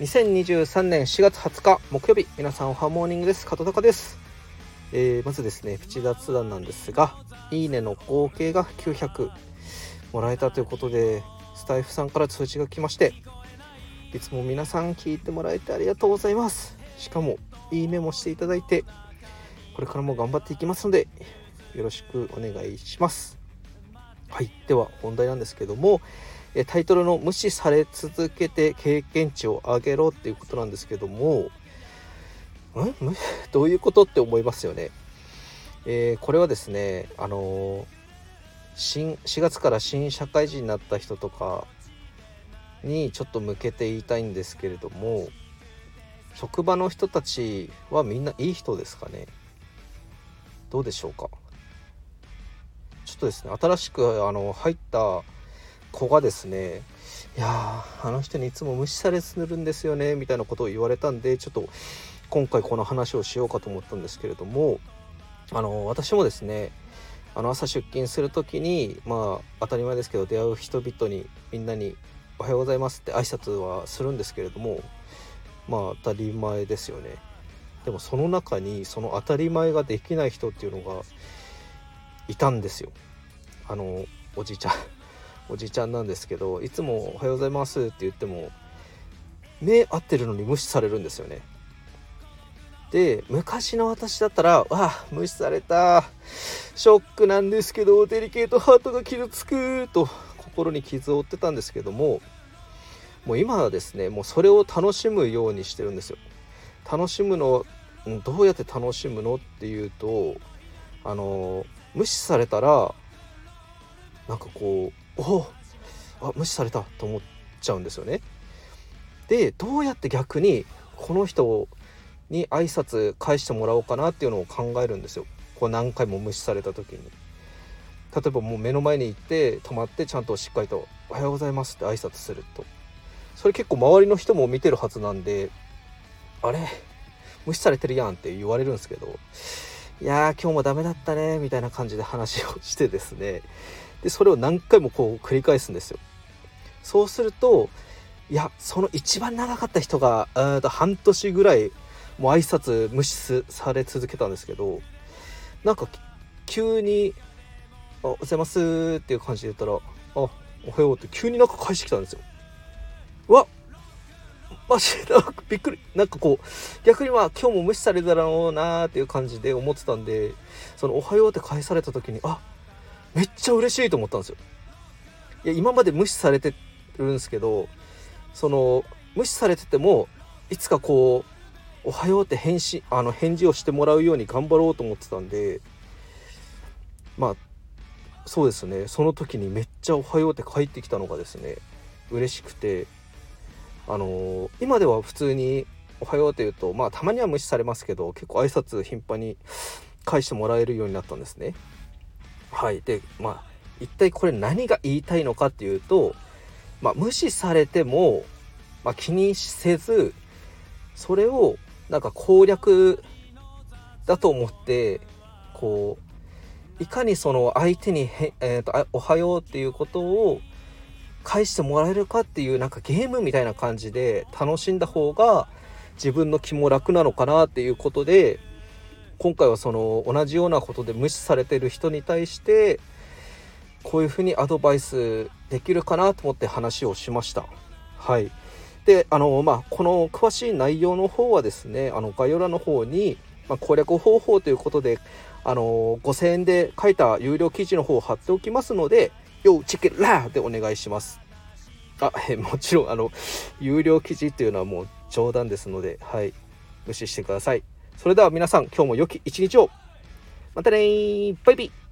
2023年4月20日木曜日皆さんおはモーニングです。加藤隆です、えー、まずですねプチ雑談なんですがいいねの合計が900もらえたということでスタイフさんから通知が来ましていつも皆さん聞いてもらえてありがとうございます。しかもいいねもしていただいてこれからも頑張っていきますのでよろしくお願いします。はいでは本題なんですけどもタイトルの「無視され続けて経験値を上げろ」っていうことなんですけどもん？どういうことって思いますよね。えー、これはですねあの新4月から新社会人になった人とかにちょっと向けて言いたいんですけれども職場の人たちはみんないい人ですかね？どうでしょうか？ちょっとですね新しくあの入った子がですねいやあの人にいつも無視されするんですよねみたいなことを言われたんでちょっと今回この話をしようかと思ったんですけれどもあの私もですねあの朝出勤する時にまあ当たり前ですけど出会う人々にみんなに「おはようございます」って挨拶はするんですけれどもまあ当たり前ですよね。でもその中にその当たり前ができない人っていうのがいたんですよ。あのおじいちゃん。おじちゃんなんですけどいつも「おはようございます」って言っても目合ってるのに無視されるんですよね。で昔の私だったら「わあ無視された。ショックなんですけどデリケートハートが傷つく」と心に傷を負ってたんですけどももう今はですねもうそれを楽しむようにしてるんですよ。楽しむのどうやって楽しむのっていうとあの無視されたらなんかこうおあ無視されたと思っちゃうんですよね。でどうやって逆にこの人に挨拶返してもらおうかなっていうのを考えるんですよ。こう何回も無視された時に。例えばもう目の前に行って止まってちゃんとしっかりと「おはようございます」って挨拶するとそれ結構周りの人も見てるはずなんで「あれ？無視されてるやん」って言われるんですけど「いやー今日もダメだったね」みたいな感じで話をしてですねでそれを何回もこう繰り返すんですよそうするといやその一番長かった人がと半年ぐらいもう挨拶無視され続けたんですけどなんか急に「あおはようございます」っていう感じで言ったら「あおはよう」って急になんか返してきたんですよ。わマジでびっくりなんかこう逆にまあ今日も無視されただろうなーっていう感じで思ってたんでその「おはよう」って返された時にあめっちゃ嬉しいと思ったんですよ。いや今まで無視されてるんですけどその無視されててもいつかこう「おはよう」って返信あの返事をしてもらうように頑張ろうと思ってたんでまあそうですねその時にめっちゃ「おはよう」って返ってきたのがですね嬉しくてあのー、今では普通に「おはよう」って言うとまあたまには無視されますけど結構挨拶頻繁に返してもらえるようになったんですね。はい。でまあ一体これ何が言いたいのかっていうと、まあ、無視されても、まあ、気にせずそれをなんか攻略だと思ってこういかにその相手にへ、えーと「おはよう」っていうことを返してもらえるかっていうなんかゲームみたいな感じで楽しんだ方が自分の気も楽なのかなっていうことで今回はその同じようなことで無視されてる人に対してこういうふうにアドバイスできるかなと思って話をしました。はいであのまあこの詳しい内容の方はですねあの概要欄の方に、まあ、攻略方法ということであの5000円で書いた有料記事の方を貼っておきますので「よチェケラー!」でお願いします。あえもちろんあの有料記事っていうのはもう冗談ですのではい無視してください。それでは皆さん今日も良き一日を。またねバイビー。